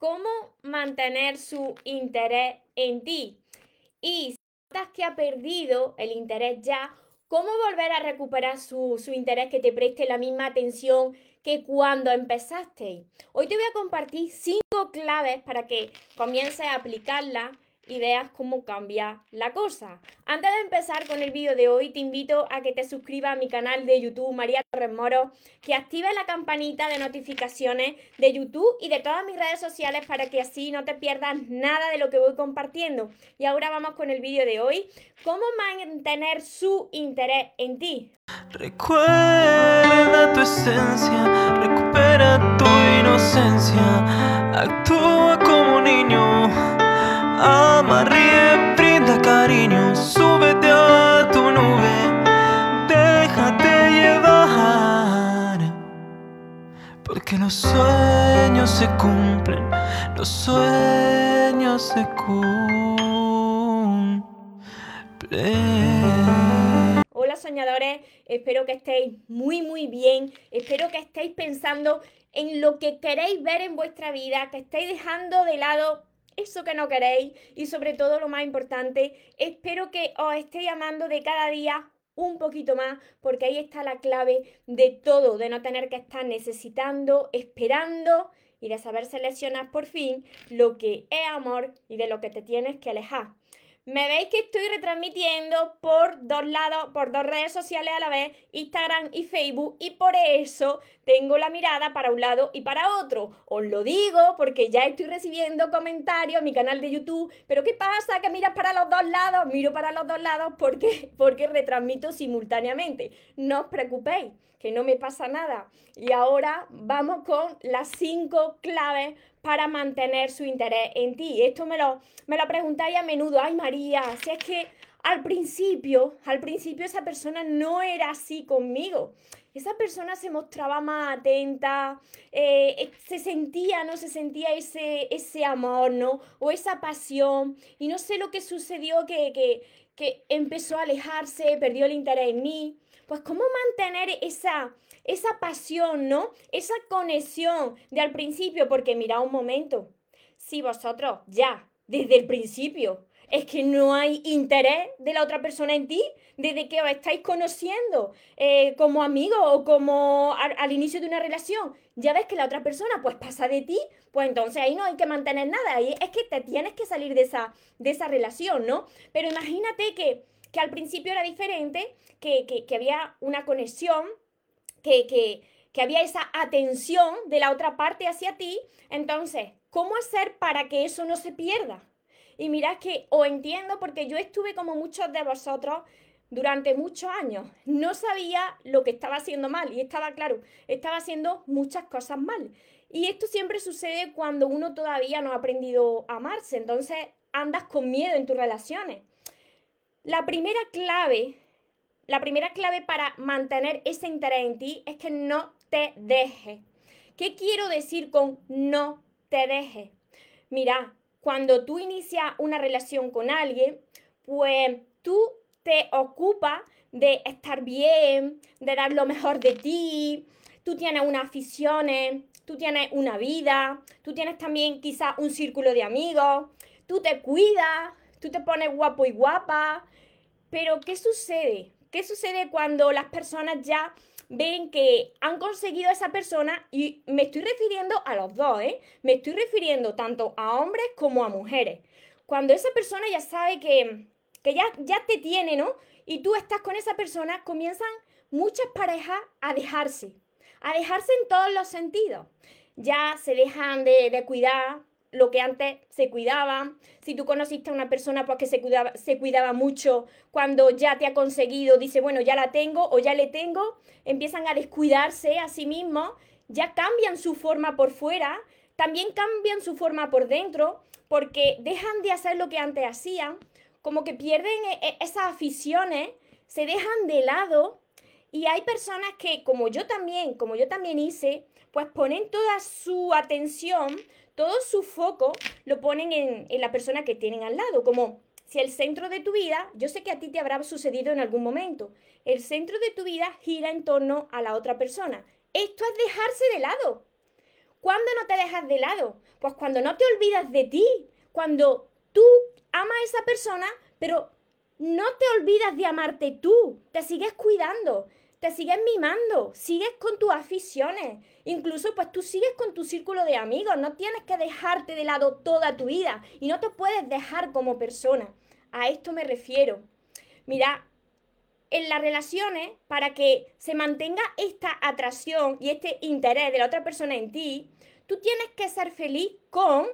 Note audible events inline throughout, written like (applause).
cómo mantener su interés en ti. Y si notas que ha perdido el interés ya, cómo volver a recuperar su, su interés, que te preste la misma atención que cuando empezaste. Hoy te voy a compartir cinco claves para que comiences a aplicarlas y veas cómo cambia la cosa. Antes de empezar con el vídeo de hoy, te invito a que te suscribas a mi canal de YouTube, María Torres Moro, que actives la campanita de notificaciones de YouTube y de todas mis redes sociales para que así no te pierdas nada de lo que voy compartiendo. Y ahora vamos con el vídeo de hoy, cómo mantener su interés en ti. Recuerda tu esencia, recupera tu inocencia, actúa como niño Ama, ríe, brinda cariño, súbete a tu nube, déjate llevar. Porque los sueños se cumplen, los sueños se cumplen. Hola soñadores, espero que estéis muy muy bien, espero que estéis pensando en lo que queréis ver en vuestra vida, que estéis dejando de lado eso que no queréis y sobre todo lo más importante, espero que os esté llamando de cada día un poquito más, porque ahí está la clave de todo, de no tener que estar necesitando, esperando y de saber seleccionar por fin lo que es amor y de lo que te tienes que alejar. Me veis que estoy retransmitiendo por dos lados, por dos redes sociales a la vez, Instagram y Facebook, y por eso tengo la mirada para un lado y para otro. Os lo digo porque ya estoy recibiendo comentarios en mi canal de YouTube, pero ¿qué pasa? Que miras para los dos lados. Miro para los dos lados porque, (laughs) porque retransmito simultáneamente. No os preocupéis, que no me pasa nada. Y ahora vamos con las cinco claves para mantener su interés en ti. Esto me lo, me lo preguntáis a menudo, ay María, si es que al principio, al principio esa persona no era así conmigo. Esa persona se mostraba más atenta, eh, eh, se sentía, ¿no? Se sentía ese, ese amor, ¿no? O esa pasión. Y no sé lo que sucedió que, que, que empezó a alejarse, perdió el interés en mí. Pues cómo mantener esa, esa pasión, ¿no? Esa conexión de al principio, porque mira un momento, si vosotros ya, desde el principio, es que no hay interés de la otra persona en ti, desde que os estáis conociendo eh, como amigos o como al, inicio de una relación, ya ves que la otra persona pues pasa de ti, pues entonces ahí no hay que mantener nada, ahí es que te tienes que salir de esa, de esa relación, ¿no? Pero imagínate que, que al principio era diferente, que, que, que había una conexión, que, que, había esa atención de la otra parte hacia ti. Entonces, ¿cómo hacer para que eso no se pierda? Y mirad que os entiendo porque yo estuve como muchos de vosotros durante muchos años. No sabía lo que estaba haciendo mal y estaba claro, estaba haciendo muchas cosas mal. Y esto siempre sucede cuando uno todavía no ha aprendido a amarse, entonces andas con miedo en tus relaciones. La primera clave la primera clave para mantener ese interés en ti es que no te dejes. ¿Qué quiero decir con no te dejes? Mira, cuando tú inicias una relación con alguien, pues tú te ocupas de estar bien, de dar lo mejor de ti, tú tienes unas aficiones, tú tienes una vida, tú tienes también quizás un círculo de amigos, tú te cuidas, tú te pones guapo y guapa, pero ¿qué sucede? ¿Qué sucede cuando las personas ya ven que han conseguido a esa persona? Y me estoy refiriendo a los dos, ¿eh? Me estoy refiriendo tanto a hombres como a mujeres. Cuando esa persona ya sabe que, que ya, ya te tiene, ¿no? Y tú estás con esa persona, comienzan muchas parejas a dejarse, a dejarse en todos los sentidos. Ya se dejan de, de cuidar, lo que antes se cuidaba. Si tú conociste a una persona pues, que se cuidaba, se cuidaba mucho, cuando ya te ha conseguido, dice, bueno, ya la tengo o ya le tengo, empiezan a descuidarse a sí mismos, ya cambian su forma por fuera, también cambian su forma por dentro, porque dejan de hacer lo que antes hacían, como que pierden e, e, esas aficiones, se dejan de lado. Y hay personas que, como yo también, como yo también hice, pues ponen toda su atención, todo su foco lo ponen en, la persona que tienen al lado, como si el centro de tu vida, yo sé que a ti te habrá sucedido en algún momento, el centro de tu vida gira en torno a la otra persona. Esto es dejarse de lado. ¿Cuándo no te dejas de lado? Pues cuando no te olvidas de ti, cuando tú amas a esa persona, pero no te olvidas de amarte tú, te sigues cuidando, te sigues mimando, sigues con tus aficiones, incluso pues tú sigues con tu círculo de amigos, no tienes que dejarte de lado toda tu vida y no te puedes dejar como persona. A esto me refiero. Mira, en las relaciones, para que se mantenga esta atracción y este interés de la otra persona en ti, tú tienes que ser feliz con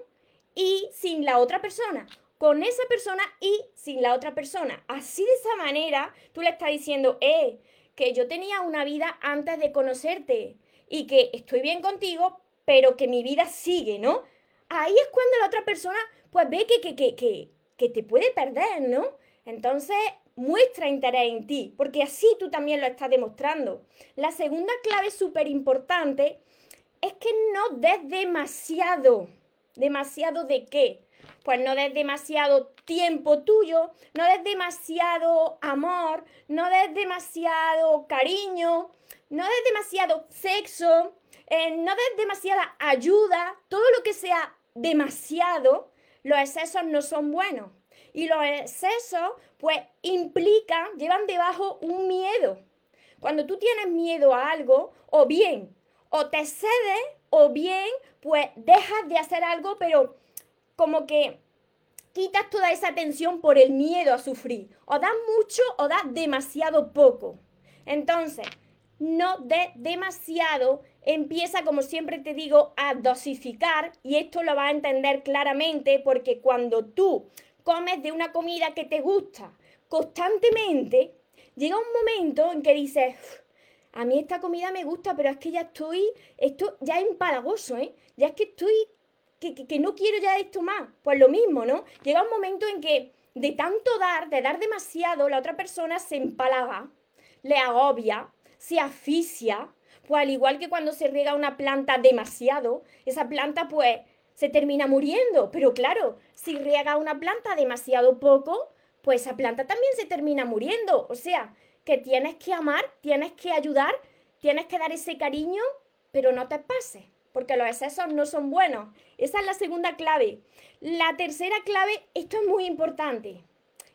y sin la otra persona con esa persona y sin la otra persona. Así de esa manera tú le estás diciendo, eh, que yo tenía una vida antes de conocerte y que estoy bien contigo, pero que mi vida sigue, ¿no? Ahí es cuando la otra persona pues ve que, que, que, que, te puede perder, ¿no? Entonces muestra interés en ti, porque así tú también lo estás demostrando. La segunda clave súper importante es que no des demasiado. ¿Demasiado de qué? Pues no des demasiado tiempo tuyo, no des demasiado amor, no des demasiado cariño, no des demasiado sexo, eh, no des demasiada ayuda, todo lo que sea demasiado, los excesos no son buenos. Y los excesos, pues, implican, llevan debajo un miedo. Cuando tú tienes miedo a algo, o bien, o te cedes, o bien, pues, dejas de hacer algo, pero como que quitas toda esa tensión por el miedo a sufrir. O das mucho o das demasiado poco. Entonces, no des demasiado, empieza, como siempre te digo, a dosificar y esto lo vas a entender claramente porque cuando tú comes de una comida que te gusta constantemente, llega un momento en que dices, a mí esta comida me gusta, pero es que ya estoy, esto ya es empalagoso, ¿eh? Ya es que estoy que, no quiero ya esto más. Pues lo mismo, ¿no? Llega un momento en que de tanto dar, de dar demasiado, la otra persona se empalaga, le agobia, se asfixia, pues al igual que cuando se riega una planta demasiado, esa planta pues se termina muriendo. Pero claro, si riega una planta demasiado poco, pues esa planta también se termina muriendo. O sea, que tienes que amar, tienes que ayudar, tienes que dar ese cariño, pero no te pases porque los excesos no son buenos. Esa es la segunda clave. La tercera clave, esto es muy importante,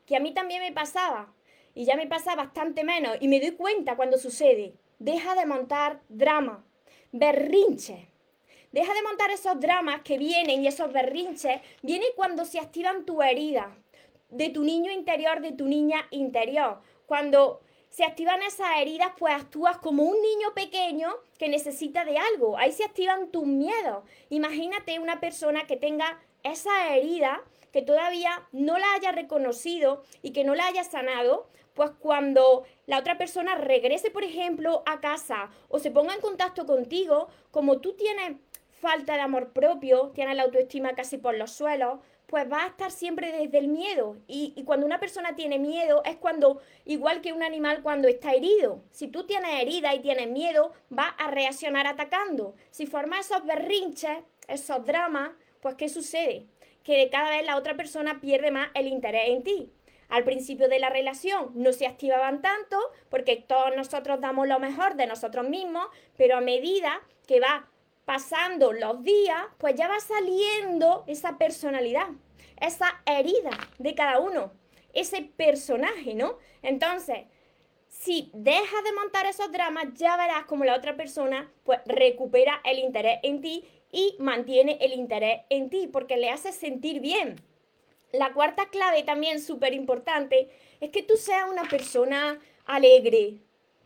que a mí también me pasaba, y ya me pasa bastante menos, y me doy cuenta cuando sucede. Deja de montar drama, berrinches. Deja de montar esos dramas que vienen y esos berrinches, vienen cuando se activan tu herida, de tu niño interior, de tu niña interior. Cuando se activan esas heridas, pues actúas como un niño pequeño que necesita de algo. Ahí se activan tus miedos. Imagínate una persona que tenga esa herida, que todavía no la haya reconocido y que no la haya sanado, pues cuando la otra persona regrese, por ejemplo, a casa o se ponga en contacto contigo, como tú tienes falta de amor propio, tienes la autoestima casi por los suelos, pues va a estar siempre desde el miedo. Y, cuando una persona tiene miedo es cuando, igual que un animal cuando está herido, si tú tienes herida y tienes miedo, va a reaccionar atacando. Si formas esos berrinches, esos dramas, pues ¿qué sucede? Que cada vez la otra persona pierde más el interés en ti. Al principio de la relación no se activaban tanto porque todos nosotros damos lo mejor de nosotros mismos, pero a medida que va pasando los días, pues ya va saliendo esa personalidad, esa herida de cada uno, ese personaje, ¿no? Entonces, si dejas de montar esos dramas, ya verás como la otra persona pues recupera el interés en ti y mantiene el interés en ti porque le hace sentir bien. La cuarta clave también súper importante es que tú seas una persona alegre,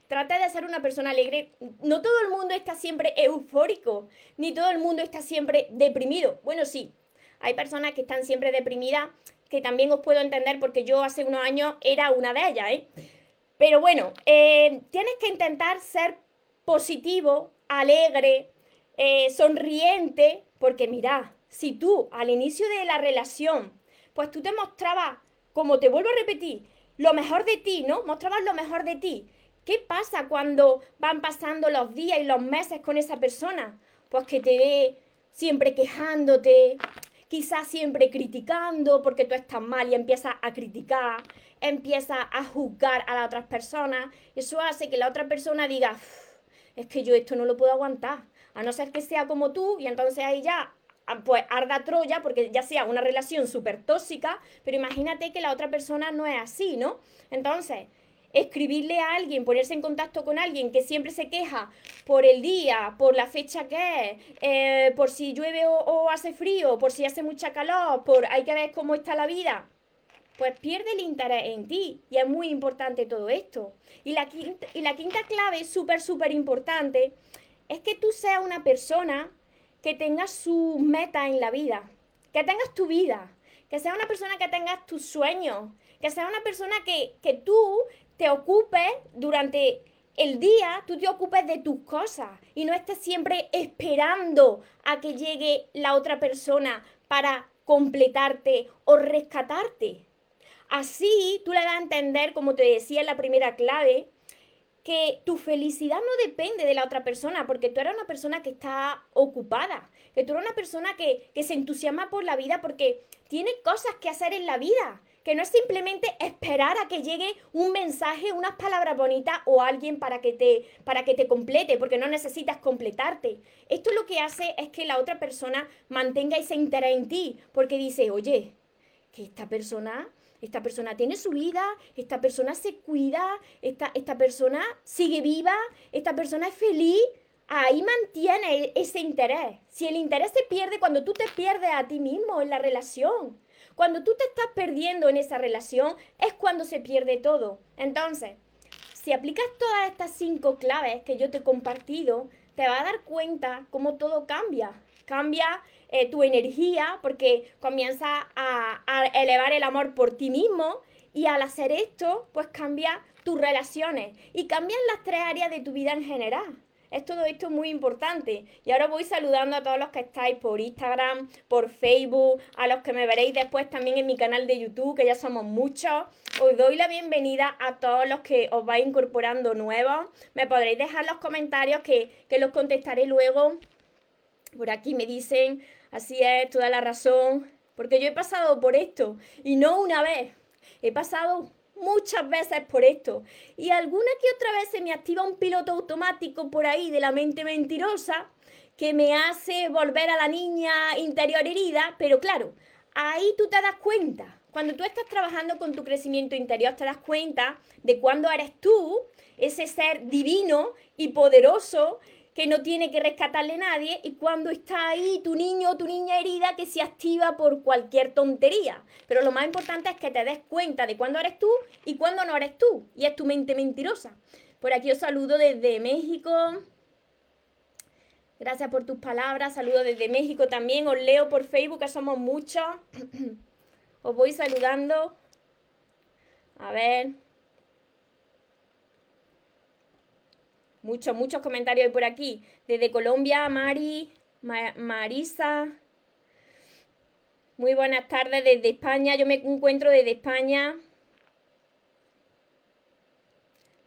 Trata de ser una persona alegre. No todo el mundo está siempre eufórico, ni todo el mundo está siempre deprimido. Bueno, sí, hay personas que están siempre deprimidas, que también os puedo entender porque yo hace unos años era una de ellas, ¿eh? Pero bueno, eh, tienes que intentar ser positivo, alegre, eh, sonriente, porque mira, si tú al inicio de la relación, pues tú te mostrabas, como te vuelvo a repetir, lo mejor de ti, ¿no? Mostrabas lo mejor de ti. ¿Qué pasa cuando van pasando los días y los meses con esa persona? Pues que te ve siempre quejándote, quizás siempre criticando porque tú estás mal y empiezas a criticar, empiezas a juzgar a las otras personas. Eso hace que la otra persona diga, es que yo esto no lo puedo aguantar. A no ser que sea como tú y entonces ahí ya ah, pues arda Troya porque ya sea una relación súper tóxica, pero imagínate que la otra persona no es así, ¿no? Entonces, escribirle a alguien, ponerse en contacto con alguien que siempre se queja por el día, por la fecha que es, eh, por si llueve o, hace frío, por si hace mucha calor, por hay que ver cómo está la vida, pues pierde el interés en ti. Y es muy importante todo esto. Y la quinta, y la quinta clave, súper, súper importante, es que tú seas una persona que tengas sus metas en la vida, que tengas tu vida, que seas una persona que tengas tus sueños, que seas una persona que, que tú te ocupes durante el día, tú te ocupes de tus cosas y no estés siempre esperando a que llegue la otra persona para completarte o rescatarte. Así tú le das a entender, como te decía en la primera clave, que tu felicidad no depende de la otra persona, porque tú eres una persona que está ocupada, que tú eres una persona que, que se entusiasma por la vida porque tiene cosas que hacer en la vida, que no es simplemente esperar a que llegue un mensaje, unas palabras bonitas o alguien para que te, para que te complete, porque no necesitas completarte. Esto lo que hace es que la otra persona mantenga ese interés en ti, porque dice, oye, que esta persona esta persona tiene su vida, esta persona se cuida, esta, esta persona sigue viva, esta persona es feliz. Ahí mantiene ese interés. Si el interés se pierde cuando tú te pierdes a ti mismo en la relación, cuando tú te estás perdiendo en esa relación, es cuando se pierde todo. Entonces, si aplicas todas estas cinco claves que yo te he compartido, te vas a dar cuenta cómo todo cambia. Cambia eh, tu energía porque comienza a, a elevar el amor por ti mismo y al hacer esto, pues cambia tus relaciones y cambian las tres áreas de tu vida en general. Es todo esto muy importante. Y ahora voy saludando a todos los que estáis por Instagram, por Facebook, a los que me veréis después también en mi canal de YouTube, que ya somos muchos. Os doy la bienvenida a todos los que os vais incorporando nuevos. Me podréis dejar los comentarios que, que los contestaré luego. Por aquí me dicen, así es, toda la razón. Porque yo he pasado por esto y no una vez. He pasado muchas veces por esto. Y alguna que otra vez se me activa un piloto automático por ahí de la mente mentirosa que me hace volver a la niña interior herida, pero claro, ahí tú te das cuenta. Cuando tú estás trabajando con tu crecimiento interior, te das cuenta de cuándo eres tú, ese ser divino y poderoso que no tiene que rescatarle nadie y cuando está ahí tu niño o tu niña herida que se activa por cualquier tontería. Pero lo más importante es que te des cuenta de cuándo eres tú y cuándo no eres tú. Y es tu mente mentirosa. Por aquí os saludo desde México. Gracias por tus palabras. Saludo desde México también. Os leo por Facebook, que somos muchos. (clears throat) os voy saludando. A ver. Muchos, muchos comentarios por aquí. Desde Colombia, Mari, Marisa. Muy buenas tardes desde España. Yo me encuentro desde España.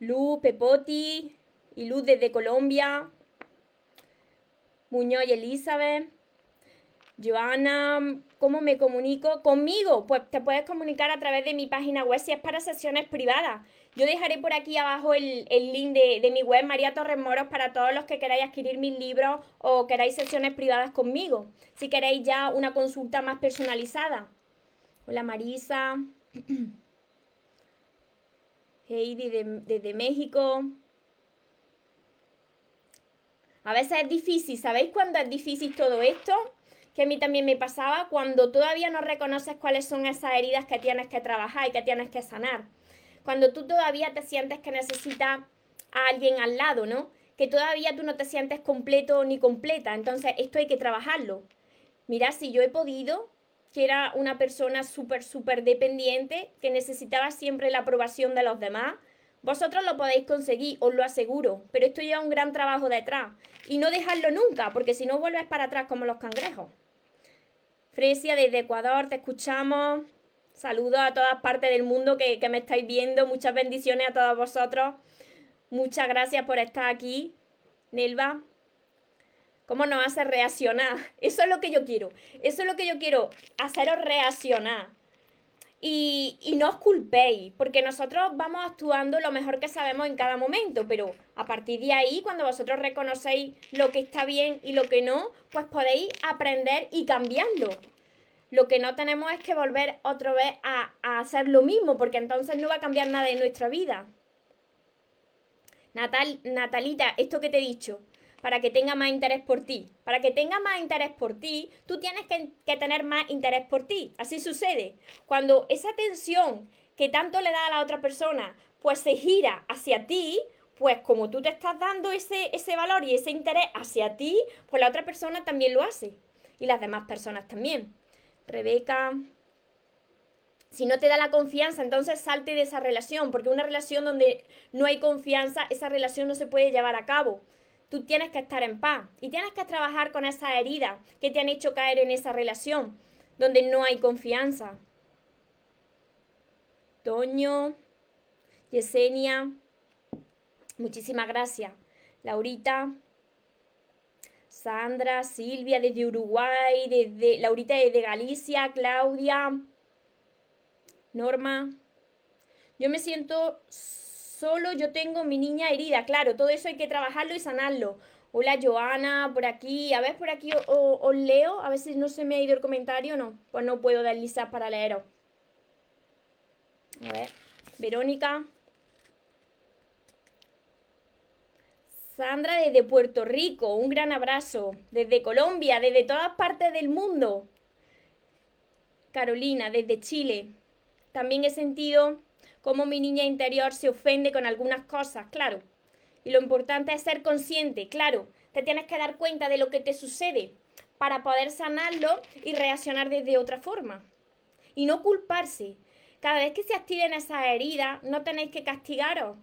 Luz, Pepoti y Luz desde Colombia. Muñoz y Elizabeth. Joana, ¿cómo me comunico? Conmigo, pues te puedes comunicar a través de mi página web si es para sesiones privadas. Yo dejaré por aquí abajo el, link de, mi web, María Torres Moros, para todos los que queráis adquirir mis libros o queráis sesiones privadas conmigo. Si queréis ya una consulta más personalizada. Hola Marisa. (clears throat) Heidi desde México. A veces es difícil, ¿sabéis cuándo es difícil todo esto? que a mí también me pasaba cuando todavía no reconoces cuáles son esas heridas que tienes que trabajar y que tienes que sanar. Cuando tú todavía te sientes que necesitas a alguien al lado, ¿no? Que todavía tú no te sientes completo ni completa. Entonces, esto hay que trabajarlo. Mira, si yo he podido, que era una persona súper, súper dependiente, que necesitaba siempre la aprobación de los demás, vosotros lo podéis conseguir, os lo aseguro, pero esto lleva un gran trabajo detrás. Y no dejarlo nunca, porque si no vuelves para atrás como los cangrejos. Fresia desde Ecuador, te escuchamos. Saludos a todas partes del mundo que, me estáis viendo. Muchas bendiciones a todos vosotros. Muchas gracias por estar aquí. Nelva, ¿cómo nos hace reaccionar? (laughs) Eso es lo que yo quiero. Eso es lo que yo quiero, haceros reaccionar. Y, y, no os culpéis, porque nosotros vamos actuando lo mejor que sabemos en cada momento, pero a partir de ahí, cuando vosotros reconocéis lo que está bien y lo que no, pues podéis aprender y cambiarlo. Lo que no tenemos es que volver otra vez a, a hacer lo mismo, porque entonces no va a cambiar nada en nuestra vida. Natal, Natalita, esto que te he dicho, para que tenga más interés por ti. Para que tenga más interés por ti, tú tienes que, tener más interés por ti. Así sucede. Cuando esa atención que tanto le da a la otra persona, pues se gira hacia ti, pues como tú te estás dando ese, ese valor y ese interés hacia ti, pues la otra persona también lo hace. Y las demás personas también. Rebeca, si no te da la confianza, entonces salte de esa relación, porque una relación donde no hay confianza, esa relación no se puede llevar a cabo tú tienes que estar en paz y tienes que trabajar con esa herida que te han hecho caer en esa relación donde no hay confianza. Toño, Yesenia, muchísimas gracias. Laurita, Sandra, Silvia desde Uruguay, desde Laurita desde Galicia, Claudia, Norma. Yo me siento solo yo tengo mi niña herida. Claro, todo eso hay que trabajarlo y sanarlo. Hola Joana, por aquí, a ver por aquí os leo, a ver si no se me ha ido el comentario, no, pues no puedo dar lisa para leeros. A ver, Verónica. Sandra desde Puerto Rico, un gran abrazo. Desde Colombia, desde todas partes del mundo. Carolina, desde Chile. También he sentido cómo mi niña interior se ofende con algunas cosas, claro. Y lo importante es ser consciente, claro. Te tienes que dar cuenta de lo que te sucede para poder sanarlo y reaccionar desde otra forma. Y no culparse. Cada vez que se activen esas heridas, no tenéis que castigaros.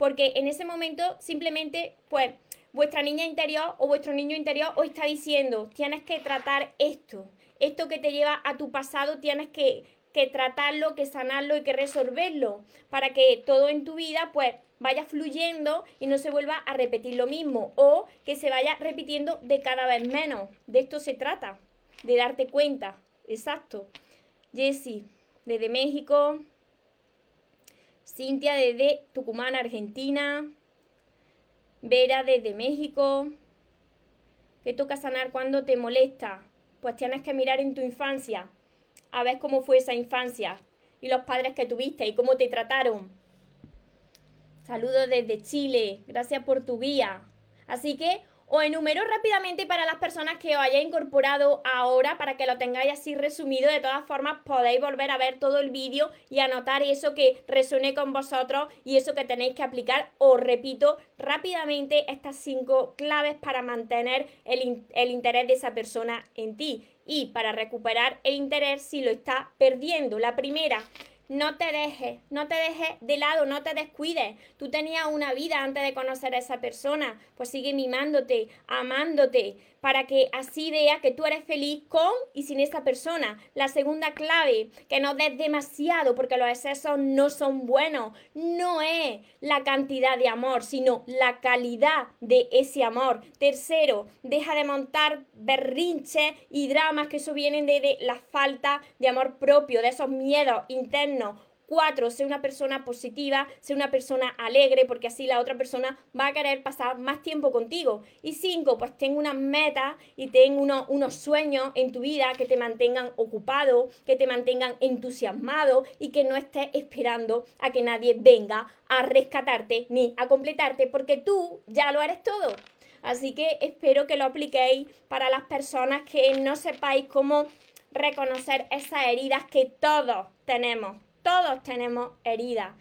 Porque en ese momento simplemente, pues, vuestra niña interior o vuestro niño interior os está diciendo, tienes que tratar esto. Esto que te lleva a tu pasado, tienes que que tratarlo, que sanarlo y que resolverlo, para que todo en tu vida pues vaya fluyendo y no se vuelva a repetir lo mismo o que se vaya repitiendo de cada vez menos. De esto se trata, de darte cuenta. Exacto. Jessie, desde México. Cintia desde Tucumán, Argentina. Vera desde México. ¿Qué toca sanar cuando te molesta? Pues tienes que mirar en tu infancia a ver cómo fue esa infancia y los padres que tuviste y cómo te trataron. Saludos desde Chile, gracias por tu guía. Así que os enumero rápidamente para las personas que os hayáis incorporado ahora para que lo tengáis así resumido. De todas formas, podéis volver a ver todo el vídeo y anotar eso que resuene con vosotros y eso que tenéis que aplicar. Os repito rápidamente estas cinco claves para mantener el, el interés de esa persona en ti y para recuperar el interés si lo está perdiendo. La primera, no te dejes, no te dejes de lado, no te descuides. Tú tenías una vida antes de conocer a esa persona, pues sigue mimándote, amándote, para que así vea que tú eres feliz con y sin esa persona. La segunda clave, que no des demasiado porque los excesos no son buenos. No es la cantidad de amor, sino la calidad de ese amor. Tercero, deja de montar berrinches y dramas que eso vienen de, de la falta de amor propio, de esos miedos internos Cuatro, sé una persona positiva, sé una persona alegre, porque así la otra persona va a querer pasar más tiempo contigo. Y cinco, pues ten unas metas y ten unos sueños en tu vida que te mantengan ocupado, que te mantengan entusiasmado y que no estés esperando a que nadie venga a rescatarte ni a completarte, porque tú ya lo eres todo. Así que espero que lo apliquéis para las personas que no sepáis cómo reconocer esas heridas que todos tenemos todos tenemos heridas.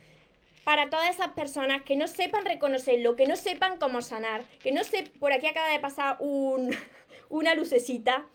Para todas esas personas que no sepan reconocerlo, que no sepan cómo sanar, que no sé, por aquí acaba de pasar (laughs) una lucecita,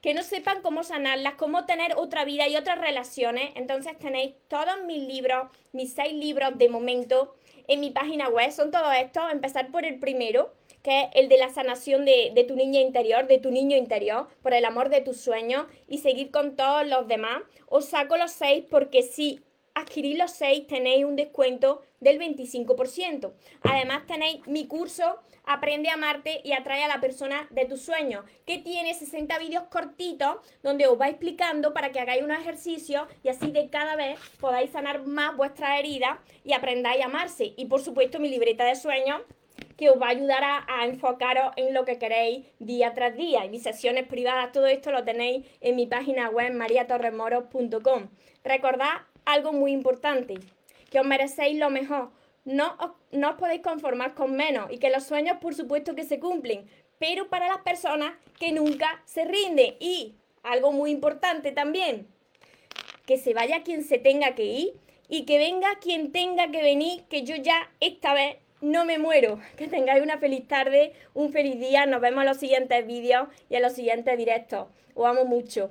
que no sepan cómo sanarlas, cómo tener otra vida y otras relaciones, entonces tenéis todos mis libros, mis seis libros de momento en mi página web. Son todos estos. Empezar por el primero, que es el de la sanación de, de, tu niña interior, de tu niño interior, por el amor de tus sueños y seguir con todos los demás. Os saco los seis porque sí adquirir los seis tenéis un descuento del 25%. Además tenéis mi curso Aprende a amarte y atrae a la persona de tus sueños, que tiene 60 vídeos cortitos donde os va explicando para que hagáis un ejercicio y así de cada vez podáis sanar más vuestras heridas y aprendáis a amarse. Y por supuesto mi libreta de sueños que os va a ayudar a, enfocaros en lo que queréis día tras día. Y mis sesiones privadas, todo esto lo tenéis en mi página web mariatorremoros.com. Recordad algo muy importante, que os merecéis lo mejor. No os, no os podéis conformar con menos y que los sueños por supuesto que se cumplen, pero para las personas que nunca se rinden. Y algo muy importante también, que se vaya quien se tenga que ir y que venga quien tenga que venir, que yo ya esta vez no me muero. (laughs) Que tengáis una feliz tarde, un feliz día. Nos vemos en los siguientes vídeos y en los siguientes directos. Os amo mucho.